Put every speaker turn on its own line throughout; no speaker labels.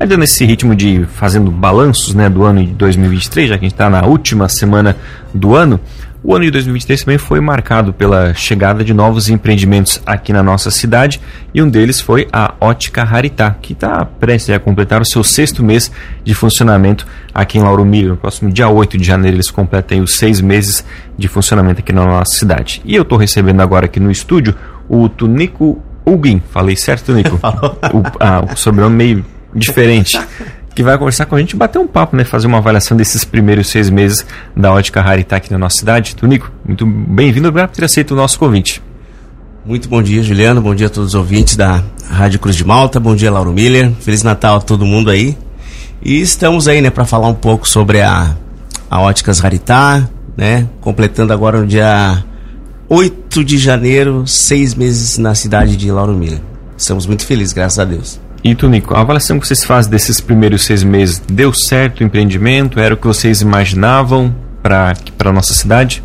Ainda nesse ritmo de fazendo balanços né, do ano de 2023, já que a gente está na última semana do ano, o ano de 2023 também foi marcado pela chegada de novos empreendimentos aqui na nossa cidade e um deles foi a Ótica Raritá, que está prestes a completar o seu sexto mês de funcionamento aqui em Lauro Miller. No próximo dia 8 de janeiro eles completam os seis meses de funcionamento aqui na nossa cidade. E eu estou recebendo agora aqui no estúdio o Tunico Ugin. Falei certo, Tunico? o, ah, o sobrenome meio diferente que vai conversar com a gente, bater um papo, né? Fazer uma avaliação desses primeiros seis meses da ótica Raritá aqui na nossa cidade. Tunico, muito bem-vindo, obrigado por ter aceito o nosso convite.
Muito bom dia, Juliano. Bom dia a todos os ouvintes da Rádio Cruz de Malta. Bom dia, Lauro Miller. Feliz Natal a todo mundo aí. E estamos aí, né, para falar um pouco sobre a, a Óticas Raritá, né? Completando agora no dia 8 de janeiro, seis meses na cidade de Lauro Miller. Estamos muito felizes, graças a Deus.
E Tunico, a avaliação que vocês fazem desses primeiros seis meses, deu certo o empreendimento? Era o que vocês imaginavam para a nossa cidade?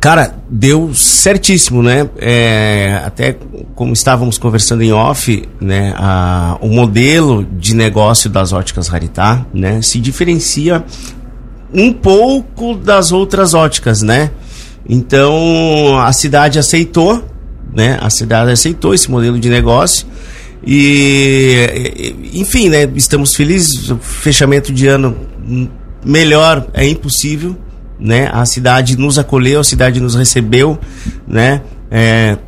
Cara, deu certíssimo, né? É, até como estávamos conversando em off, né? A, o modelo de negócio das óticas Raritá, né? Se diferencia um pouco das outras óticas, né? Então a cidade aceitou, né? A cidade aceitou esse modelo de negócio e, enfim, né? Estamos felizes. Fechamento de ano melhor é impossível, né? A cidade nos acolheu, a cidade nos recebeu, né? É,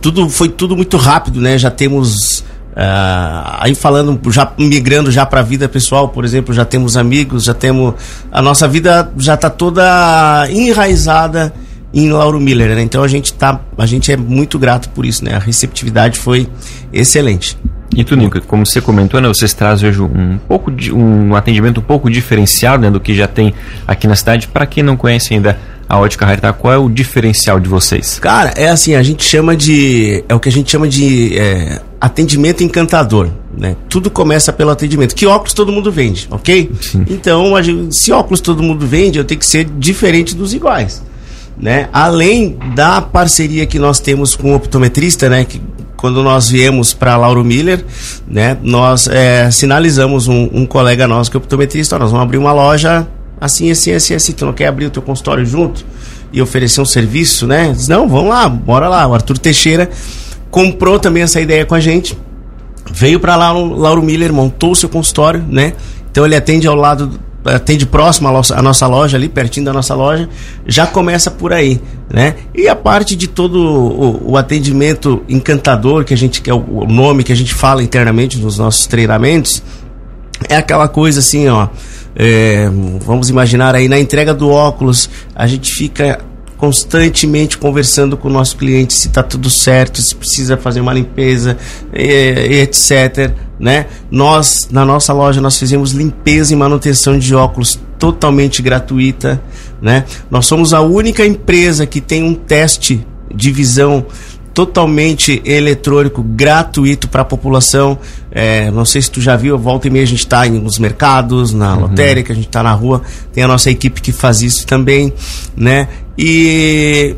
tudo foi tudo muito rápido, né? Já temos Uh, aí falando, já migrando já para a vida pessoal, por exemplo, já temos amigos, já temos a nossa vida já está toda enraizada em Lauro Miller, né? Então a gente tá, a gente é muito grato por isso, né? A receptividade foi excelente.
E tu, Nico, como você comentou, né, vocês trazem hoje um pouco de um atendimento um pouco diferenciado né, do que já tem aqui na cidade. Para quem não conhece ainda a Ótica Raritá, qual é o diferencial de vocês?
Cara, é assim, a gente chama de é o que a gente chama de é, atendimento encantador, né? Tudo começa pelo atendimento. Que óculos todo mundo vende, ok? Sim. Então, gente, se óculos todo mundo vende, eu tenho que ser diferente dos iguais né? Além da parceria que nós temos com o optometrista, né? Que quando nós viemos para Lauro Miller, né? Nós é, sinalizamos um, um, colega nosso que é optometrista, nós vamos abrir uma loja assim, assim, assim, assim. Tu não quer abrir o teu consultório junto e oferecer um serviço, né? Diz, não, vamos lá, bora lá. O Arthur Teixeira comprou também essa ideia com a gente, veio para lá o Lauro Miller, montou o seu consultório, né? Então ele atende ao lado atende próximo à nossa loja, ali pertinho da nossa loja, já começa por aí, né? E a parte de todo o, o atendimento encantador, que a gente que é o nome que a gente fala internamente nos nossos treinamentos, é aquela coisa assim, ó. É, vamos imaginar aí na entrega do óculos, a gente fica constantemente conversando com o nosso cliente se está tudo certo, se precisa fazer uma limpeza, etc. Né? Nós, na nossa loja, nós fizemos limpeza e manutenção de óculos totalmente gratuita. Né? Nós somos a única empresa que tem um teste de visão totalmente eletrônico, gratuito para a população. É, não sei se tu já viu, volta e meia a gente está nos mercados, na uhum. lotérica, a gente está na rua, tem a nossa equipe que faz isso também, né? E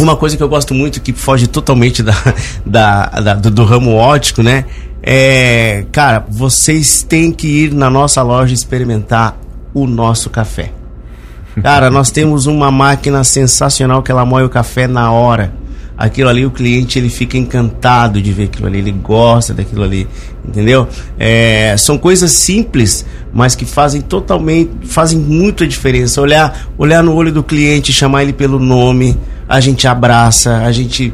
uma coisa que eu gosto muito, que foge totalmente da, da, da do, do, ramo ótico, né? É, cara, vocês têm que ir na nossa loja experimentar o nosso café. Cara, nós temos uma máquina sensacional que ela moe o café na hora aquilo ali o cliente ele fica encantado de ver aquilo ali, ele gosta daquilo ali, entendeu? É, são coisas simples, mas que fazem totalmente, fazem muita diferença. Olhar, olhar no olho do cliente, chamar ele pelo nome, a gente abraça, a gente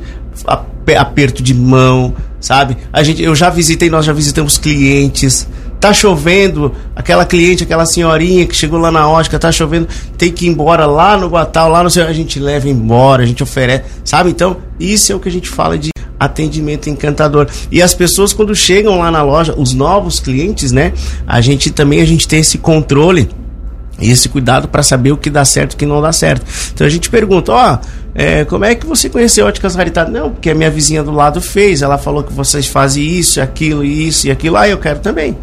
aperto de mão, sabe? A gente, eu já visitei, nós já visitamos clientes Tá chovendo, aquela cliente, aquela senhorinha que chegou lá na ótica, tá chovendo, tem que ir embora lá no Guatal, lá no a gente leva embora, a gente oferece, sabe? Então, isso é o que a gente fala de atendimento encantador. E as pessoas quando chegam lá na loja, os novos clientes, né? A gente também a gente tem esse controle esse cuidado para saber o que dá certo e o que não dá certo. Então a gente pergunta, ó, é, como é que você conheceu Óticas Raridade? Não, porque a minha vizinha do lado fez, ela falou que vocês fazem isso, aquilo, isso e aquilo, ah, eu quero também.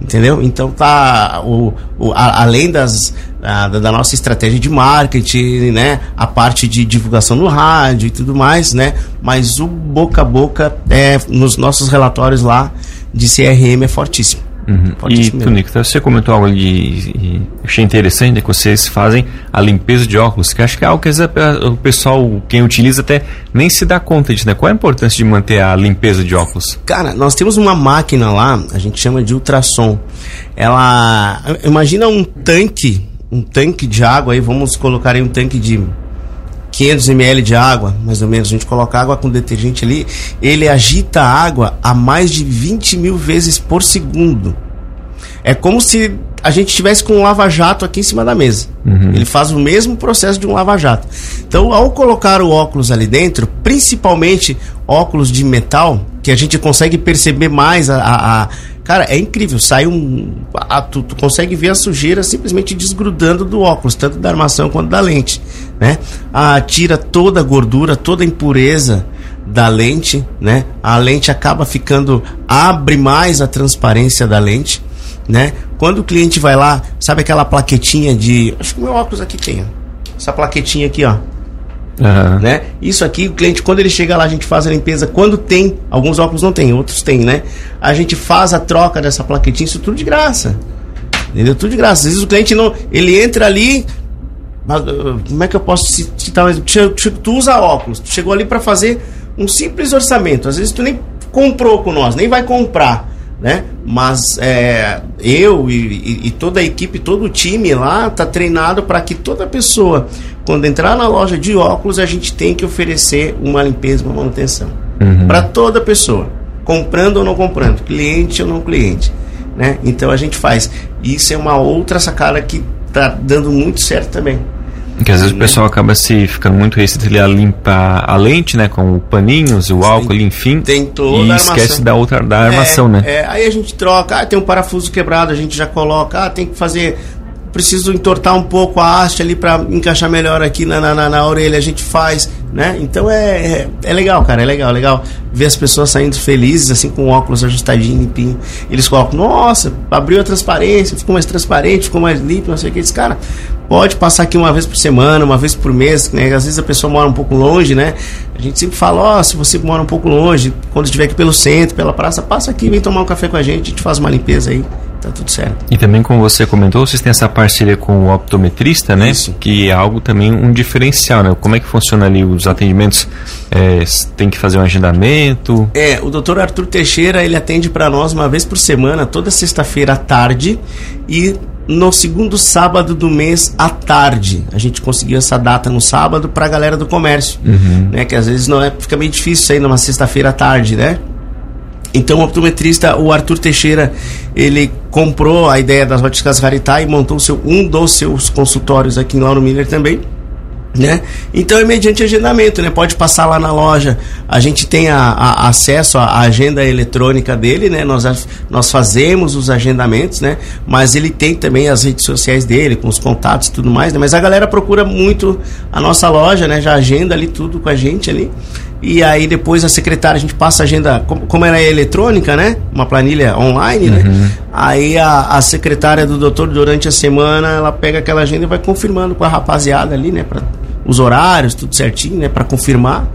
Entendeu? Então tá o, o a, além das a, da nossa estratégia de marketing, né, a parte de divulgação no rádio e tudo mais, né, mas o boca a boca é nos nossos relatórios lá de CRM é fortíssimo.
Uhum. E, Tunico, você comentou algo ali e achei interessante, né, que vocês fazem a limpeza de óculos, que acho que é algo que o pessoal, quem utiliza até nem se dá conta disso, né? Qual a importância de manter a limpeza de óculos?
Cara, nós temos uma máquina lá, a gente chama de ultrassom. Ela, imagina um tanque, um tanque de água aí, vamos colocar aí um tanque de 500 ml de água, mais ou menos, a gente coloca água com detergente ali, ele agita a água a mais de 20 mil vezes por segundo. É como se a gente estivesse com um lava-jato aqui em cima da mesa. Uhum. Ele faz o mesmo processo de um lava-jato. Então, ao colocar o óculos ali dentro, principalmente óculos de metal, que a gente consegue perceber mais a, a, a Cara, é incrível. Sai um. A, tu, tu, consegue ver a sujeira simplesmente desgrudando do óculos, tanto da armação quanto da lente. Né? Ah, tira toda a gordura, toda a impureza da lente. Né? A lente acaba ficando. abre mais a transparência da lente. Né? Quando o cliente vai lá, sabe aquela plaquetinha de. Acho que meu óculos aqui tem. Essa plaquetinha aqui, ó. Uhum. Né? Isso aqui, o cliente, quando ele chega lá, a gente faz a limpeza. Quando tem, alguns óculos não tem, outros tem, né? A gente faz a troca dessa plaquetinha, isso tudo de graça. Entendeu? Tudo de graça. Às vezes o cliente não. Ele entra ali. Uh, como é que eu posso citar? Tu usa óculos, tu chegou ali para fazer um simples orçamento. Às vezes tu nem comprou com nós, nem vai comprar né? Mas é, eu e, e, e, toda a equipe, todo o time lá tá treinado para que toda pessoa, quando entrar na loja de óculos, a gente tem que oferecer uma limpeza, uma manutenção uhum. para toda pessoa, comprando ou não comprando, cliente ou não cliente, né? Então a gente faz. Isso é uma outra sacada que tá dando muito certo também.
Que às vezes o pessoal acaba se ficando muito restrito a limpar a lente, né? Com paninhos, o álcool, enfim.
Tem toda
E esquece da outra da armação,
é,
né?
É, aí a gente troca, ah, tem um parafuso quebrado, a gente já coloca, ah, tem que fazer preciso entortar um pouco a haste ali para encaixar melhor aqui na, na, na, orelha, a gente faz, né? Então é, é, é, legal, cara, é legal, é legal ver as pessoas saindo felizes, assim, com óculos ajustadinho, limpinho. Eles colocam, nossa, abriu a transparência, ficou mais transparente, ficou mais limpo, não sei o que. Diz, cara, pode passar aqui uma vez por semana, uma vez por mês, né? Às vezes a pessoa mora um pouco longe, né? A gente sempre fala, ó, oh, se você mora um pouco longe, quando estiver aqui pelo centro, pela praça, passa aqui, vem tomar um café com a gente, a gente faz uma limpeza aí tá tudo certo.
E também, como você comentou, vocês têm essa parceria com o optometrista, né? Isso. Que é algo também um diferencial, né? Como é que funciona ali os atendimentos? É, tem que fazer um agendamento?
É, o doutor Arthur Teixeira, ele atende para nós uma vez por semana, toda sexta-feira à tarde e no segundo sábado do mês à tarde. A gente conseguiu essa data no sábado para a galera do comércio, uhum. né? Que às vezes não é, fica meio difícil sair numa sexta-feira à tarde, né? Então o optometrista, o Arthur Teixeira, ele comprou a ideia das óticas Raritá e montou seu, um dos seus consultórios aqui em Lauro Miller também. Né? Então é mediante agendamento, né? Pode passar lá na loja, a gente tem a, a acesso à agenda eletrônica dele, né? Nós, nós fazemos os agendamentos, né? Mas ele tem também as redes sociais dele, com os contatos e tudo mais, né? Mas a galera procura muito a nossa loja, né? Já agenda ali tudo com a gente ali. E aí depois a secretária, a gente passa a agenda, como, era eletrônica, né? Uma planilha online, né? uhum. né? Aí a, a secretária do doutor, durante a semana, ela pega aquela agenda e vai confirmando com a rapaziada ali, né? Pra, os horários, tudo certinho, né? Para confirmar.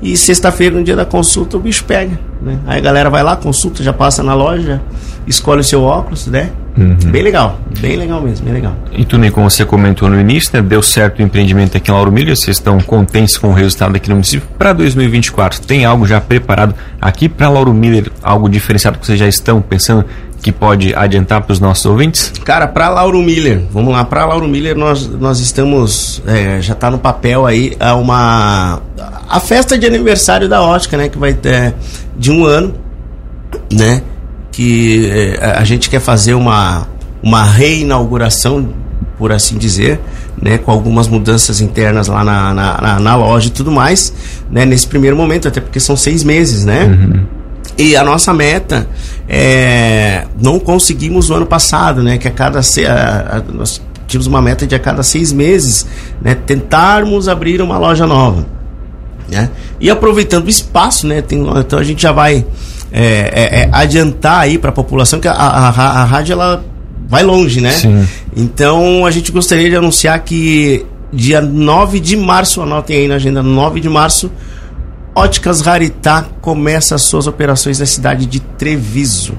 E sexta-feira, no dia da consulta, o bicho pega. Né? Aí a galera vai lá, consulta, já passa na loja, escolhe o seu óculos, né? Uhum. Bem legal, bem legal mesmo, bem legal.
E tu, nem como você comentou no início, né, deu certo o empreendimento aqui em Lauro Milho, vocês estão contentes com o resultado aqui no município. Para 2024, tem algo já preparado aqui para Lauro Miller, algo diferenciado que vocês já estão pensando que pode adiantar para os nossos ouvintes?
Cara, para Lauro Miller, vamos lá, para Lauro Miller nós, nós estamos, é, já está no papel aí a uma a festa de aniversário da ótica, né, que vai ter de um ano, né, que é, a gente quer fazer uma uma reinauguração, por assim dizer, né, com algumas mudanças internas lá na, na, na, loja e tudo mais, né, nesse primeiro momento, até porque são seis meses, né? Uhum. E a nossa meta é, não conseguimos no ano passado, né? Que a cada a, a, nós tínhamos uma meta de a cada seis meses, né? Tentarmos abrir uma loja nova, né? E aproveitando o espaço, né? Tem, então a gente já vai é, é, é adiantar aí para a população que a, a, a, rádio ela vai longe, né? Sim. Então a gente gostaria de anunciar que dia 9 de março, anotem aí na agenda, 9 de março, Óticas Raritá começa as suas operações na cidade de Treviso.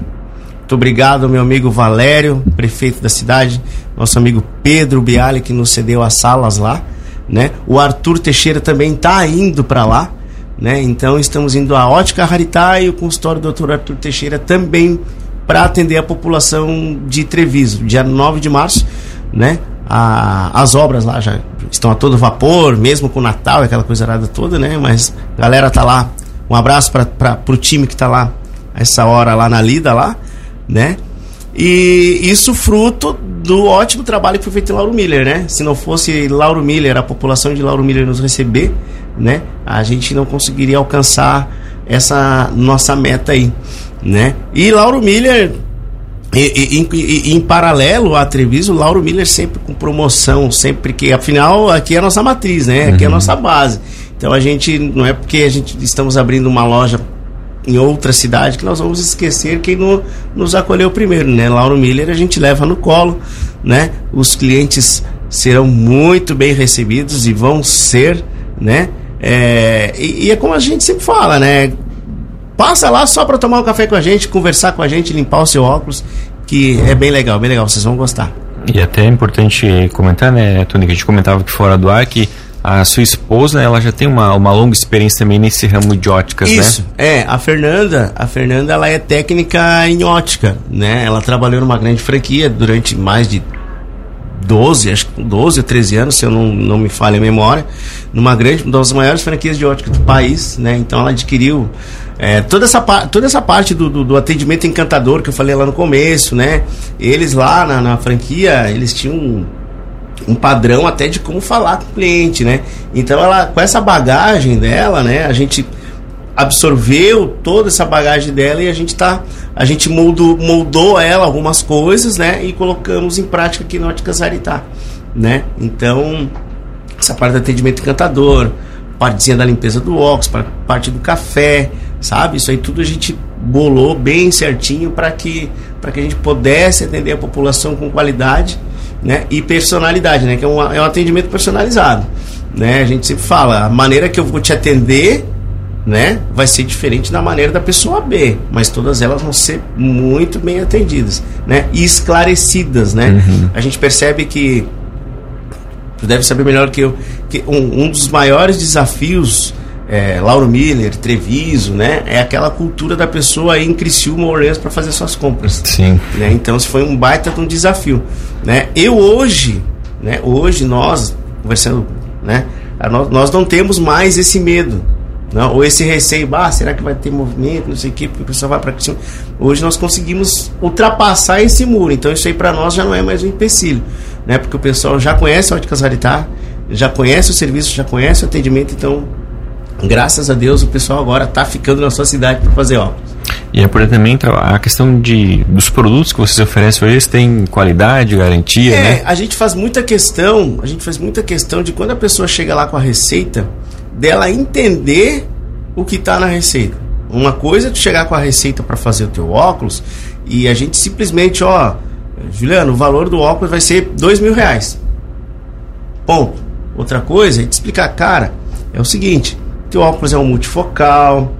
Muito obrigado, meu amigo Valério, prefeito da cidade, nosso amigo Pedro Biali, que nos cedeu as salas lá, né? O Arthur Teixeira também está indo para lá, né? Então estamos indo à Ótica Raritá e o consultório do Dr. Arthur Teixeira também para atender a população de Treviso, dia 9 de março, né? A, as obras lá já estão a todo vapor, mesmo com o Natal, aquela coisa arada toda, né? Mas a galera tá lá. Um abraço para o time que tá lá essa hora lá na lida lá, né? E isso fruto do ótimo trabalho que foi feito em Lauro Miller, né? Se não fosse Lauro Miller, a população de Lauro Miller nos receber, né? A gente não conseguiria alcançar essa nossa meta aí, né? E Lauro Miller e, e, e, em paralelo à Treviso, Lauro Miller sempre com promoção, sempre que, afinal, aqui é a nossa matriz, né? Aqui é a uhum. nossa base. Então a gente, não é porque a gente estamos abrindo uma loja em outra cidade que nós vamos esquecer quem no, nos acolheu primeiro, né? Lauro Miller a gente leva no colo, né? Os clientes serão muito bem recebidos e vão ser, né? É, e, e é como a gente sempre fala, né? Passa lá só para tomar um café com a gente, conversar com a gente, limpar o seu óculos, que é bem legal, bem legal, vocês vão gostar.
E até é importante comentar, né, Tony, que a gente comentava aqui fora do ar que a sua esposa, ela já tem uma, uma longa experiência também nesse ramo de óticas,
Isso, né? Isso, é. A Fernanda, a Fernanda, ela é técnica em ótica, né? Ela trabalhou numa grande franquia durante mais de 12, acho que 12 ou 13 anos, se eu não, não me falha a memória, numa grande, uma das maiores franquias de ótica do país, né? Então ela adquiriu é, toda, essa, toda essa parte do, do, do, atendimento encantador que eu falei lá no começo, né? Eles lá na, na franquia, eles tinham um, padrão até de como falar com o cliente, né? Então ela, com essa bagagem dela, né? A gente absorveu toda essa bagagem dela e a gente tá a gente moldou, moldou ela algumas coisas né e colocamos em prática aqui no Óticas Aritá né então essa parte do atendimento encantador partezinha da limpeza do óculos parte do café sabe isso aí tudo a gente bolou bem certinho para que para que a gente pudesse atender a população com qualidade né? E personalidade né? Que é um, é um atendimento personalizado né? A gente sempre fala a maneira que eu vou te atender né, vai ser diferente da maneira da pessoa B, mas todas elas vão ser muito bem atendidas, né, e esclarecidas, né. Uhum. A gente percebe que tu deve saber melhor que eu que um, um dos maiores desafios é, Lauro Miller, Treviso, né? É aquela cultura da pessoa ir em Criciúma Orleans para fazer suas compras.
Sim.
Né? Então, isso foi um baita de um desafio, né? Eu hoje, né? Hoje nós conversando, né? Nós, não temos mais esse medo, não, ou esse receio, ah, será que vai ter movimento, não sei o que, porque o pessoal vai para cima. Hoje nós conseguimos ultrapassar esse muro, então isso aí para nós já não é mais um empecilho, né? Porque o pessoal já conhece a Ótica Sanitar, já conhece o serviço, já conhece o atendimento, então graças a Deus o pessoal agora está ficando na sua cidade para fazer óculos.
E é por também a questão de, dos produtos que vocês oferecem hoje, têm qualidade, garantia, é, né?
a gente faz muita questão, a gente faz muita questão de quando a pessoa chega lá com a receita, dela entender o que está na receita. Uma coisa é tu chegar com a receita para fazer o teu óculos e a gente simplesmente, ó, Juliano, o valor do óculos vai ser dois mil reais. Ponto. Outra coisa é te explicar, cara, é o seguinte, teu óculos é um multifocal,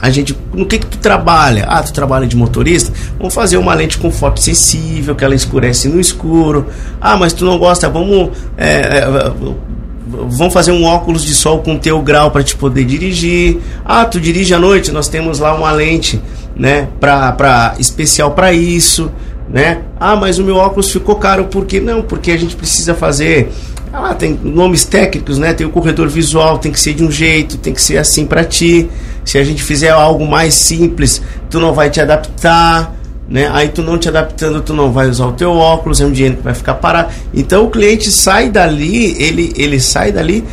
a gente, no que que tu trabalha? Ah, tu trabalha de motorista? Vamos fazer uma lente com foto sensível, que ela escurece no escuro. Ah, mas tu não gosta, vamos é, é, fazer um óculos de sol com teu grau para te poder dirigir. Ah, tu dirige à noite, nós temos lá uma lente, né, pra, pra, especial para isso, né? Ah, mas o meu óculos ficou caro, por quê? Não, porque a gente precisa fazer ah, tem nomes técnicos, né? Tem o corredor visual, tem que ser de um jeito, tem que ser assim para ti. Se a gente fizer algo mais simples, tu não vai te adaptar né? Aí tu não te adaptando, tu não vai usar o teu óculos, é um dinheiro que vai ficar parado. Então o cliente sai dali, ele, ele sai dali,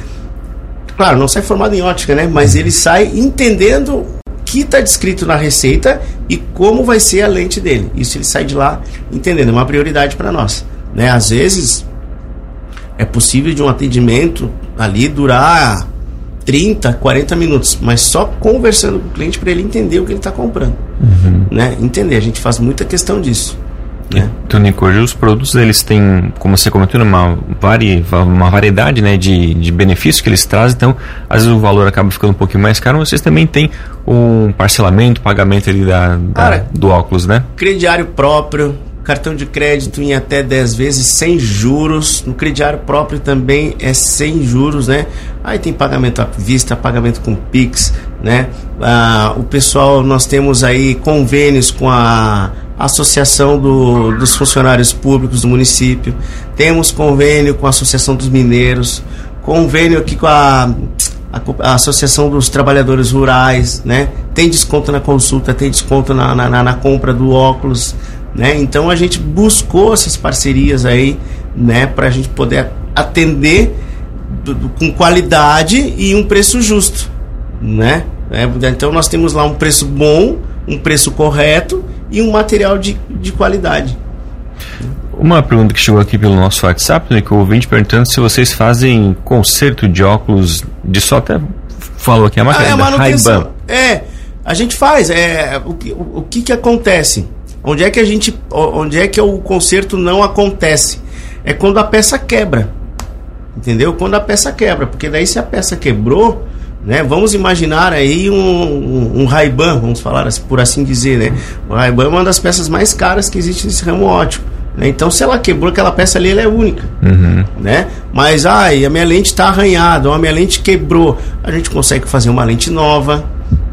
claro, não sai formado em ótica, né? Mas ele sai entendendo que está descrito na receita e como vai ser a lente dele. Isso ele sai de lá entendendo, é uma prioridade para nós, né? Às vezes é possível de um atendimento ali durar 30, 40 minutos, mas só conversando com o cliente para ele entender o que ele está comprando. Uhum. Né? Entender, a gente faz muita questão disso.
Né? Tunico, hoje os produtos eles têm, como você comentou, uma, vari, uma variedade né, de, de benefícios que eles trazem, então às vezes o valor acaba ficando um pouquinho mais caro, mas vocês também têm um parcelamento, pagamento ali da, da Cara, do óculos, né?
Crediário próprio, cartão de crédito em até 10 vezes sem juros. No crediário próprio também é sem juros, né? Aí tem pagamento à vista, pagamento com Pix, né? Ah, o pessoal, nós temos aí convênios com a Associação do, dos Funcionários Públicos do município, temos convênio com a Associação dos Mineiros, convênio aqui com a, a, Associação dos Trabalhadores Rurais, né? Tem desconto na consulta, tem desconto na, na, na compra do óculos, né? Então a gente buscou essas parcerias aí, né, para a gente poder atender com qualidade e um preço justo, né? É, então nós temos lá um preço bom, um preço correto e um material de, de qualidade.
Uma pergunta que chegou aqui pelo nosso WhatsApp, né, que eu ouvi perguntando se vocês fazem conserto de óculos de só até falou aqui a marca ah, é,
manutenção. É, a gente faz. É, o, o, o que que acontece? Onde é que a gente, onde é que o conserto não acontece? É quando a peça quebra. Entendeu? Quando a peça quebra, porque daí se a peça quebrou, né? Vamos imaginar aí um, um, um Ray-Ban, vamos falar assim, por assim dizer, né? O Ray-Ban é uma das peças mais caras que existe nesse ramo ótico. Né? Então, se ela quebrou aquela peça ali, ela é única, uhum. né? Mas, ai, a minha lente está arranhada, ou a minha lente quebrou, a gente consegue fazer uma lente nova,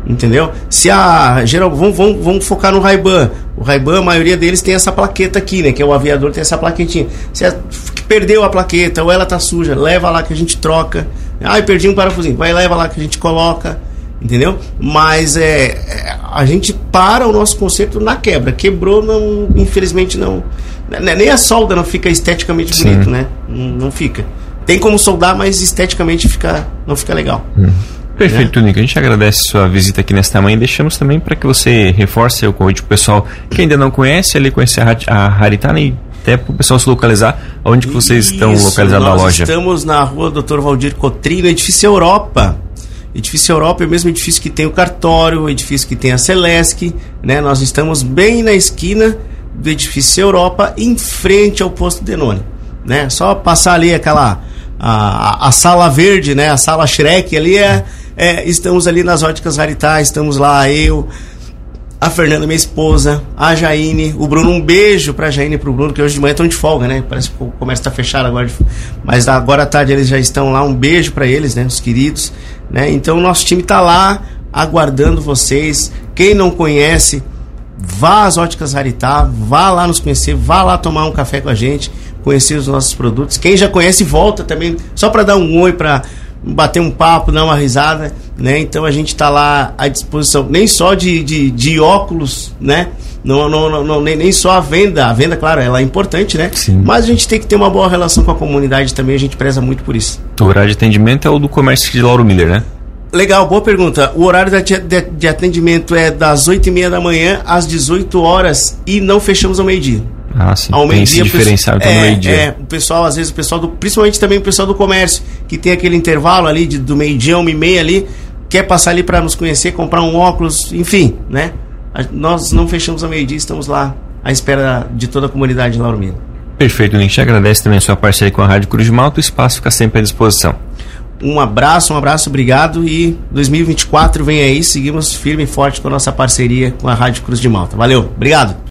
entendeu? Se a geral, vamos, vamos, vamos focar no Ray-Ban. O Ray-Ban, a maioria deles tem essa plaqueta aqui, né? Que é o aviador tem essa plaquetinha. Se a, perdeu a plaqueta ou ela tá suja, leva lá que a gente troca. Ai, perdi um parafusinho, vai leva lá que a gente coloca, entendeu? Mas é, é a gente para o nosso conceito na quebra. Quebrou, não, infelizmente não. Né, nem a solda não fica esteticamente Sim. bonito, né? Não, não, fica. Tem como soldar, mas esteticamente fica, não fica legal. Hum.
Perfeito, né? Nico. A gente agradece sua visita aqui nesta manhã e deixamos também para que você reforce o convite para o pessoal que ainda não conhece, ali conhecer a Haritana e até para o pessoal se localizar. Onde que vocês Isso, estão localizados na loja?
estamos na rua Dr. Valdir Cotrino, edifício Europa. Edifício Europa é o mesmo edifício que tem o cartório, o edifício que tem a Celesc, né? Nós estamos bem na esquina do edifício Europa, em frente ao posto Denone, né? Só passar ali aquela a, a, sala verde, né? A sala Shrek ali é é, estamos ali nas óticas Raritá, estamos lá, eu, a Fernanda, minha esposa, a Jaine, o Bruno, um beijo pra Jaine e pro Bruno, que hoje de manhã estão de folga, né? Parece que o comércio tá fechado agora, mas agora à tarde eles já estão lá, um beijo para eles, né? Os queridos, né? Então o nosso time tá lá, aguardando vocês. Quem não conhece, vá às óticas Raritá, vá lá nos conhecer, vá lá tomar um café com a gente, conhecer os nossos produtos. Quem já conhece, volta também, só para dar um oi para bater um papo, dar uma risada, né? Então a gente está lá à disposição, nem só de, de, de óculos, né? Não, não, não, nem, nem só a venda. A venda, claro, ela é importante, né? Sim. Mas a gente tem que ter uma boa relação com a comunidade também, a gente preza muito por isso.
O horário de atendimento é o do comércio de Lauro Miller, né?
Legal, boa pergunta. O horário de, atendimento é das 8 e meia da manhã às 18 horas e não fechamos ao meio-dia.
Ah, sim. Ao meio dia, é, no meio-dia. É,
o pessoal, às vezes, o pessoal do. Principalmente também o pessoal do comércio, que tem aquele intervalo ali de, do meio-dia, uma e meia ali, quer passar ali para nos conhecer, comprar um óculos, enfim, né? Nós não fechamos ao meio-dia, estamos lá à espera de toda a comunidade de Lauro Miller.
Perfeito, Link. Te agradece também a sua parceria com a Rádio Cruz de Malta. O espaço fica sempre à disposição.
Um abraço, um abraço, obrigado. E 2024 vem aí, seguimos firme e forte com a nossa parceria com a Rádio Cruz de Malta. Valeu, obrigado.